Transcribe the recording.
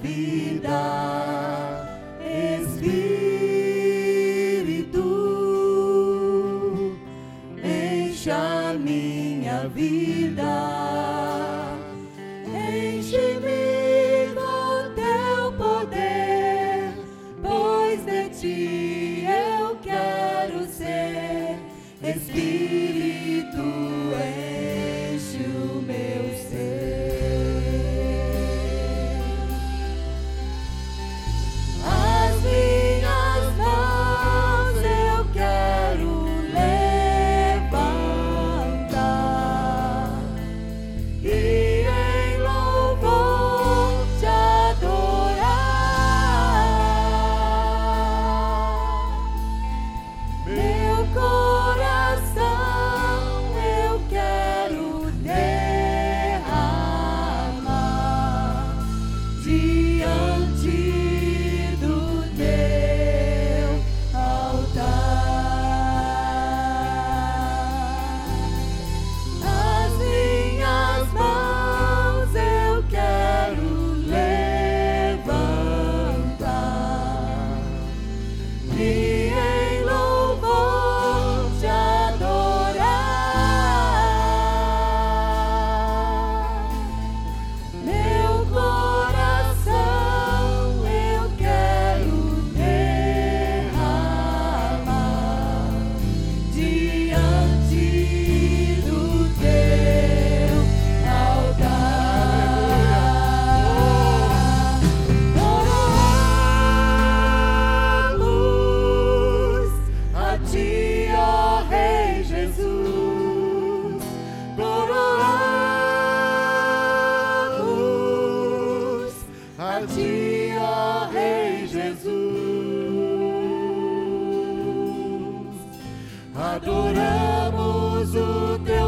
vida, Espírito, enche minha vida, enche-me com teu poder, pois de ti eu quero ser, Espírito. a ti, ó Rei Jesus. Adoramos o teu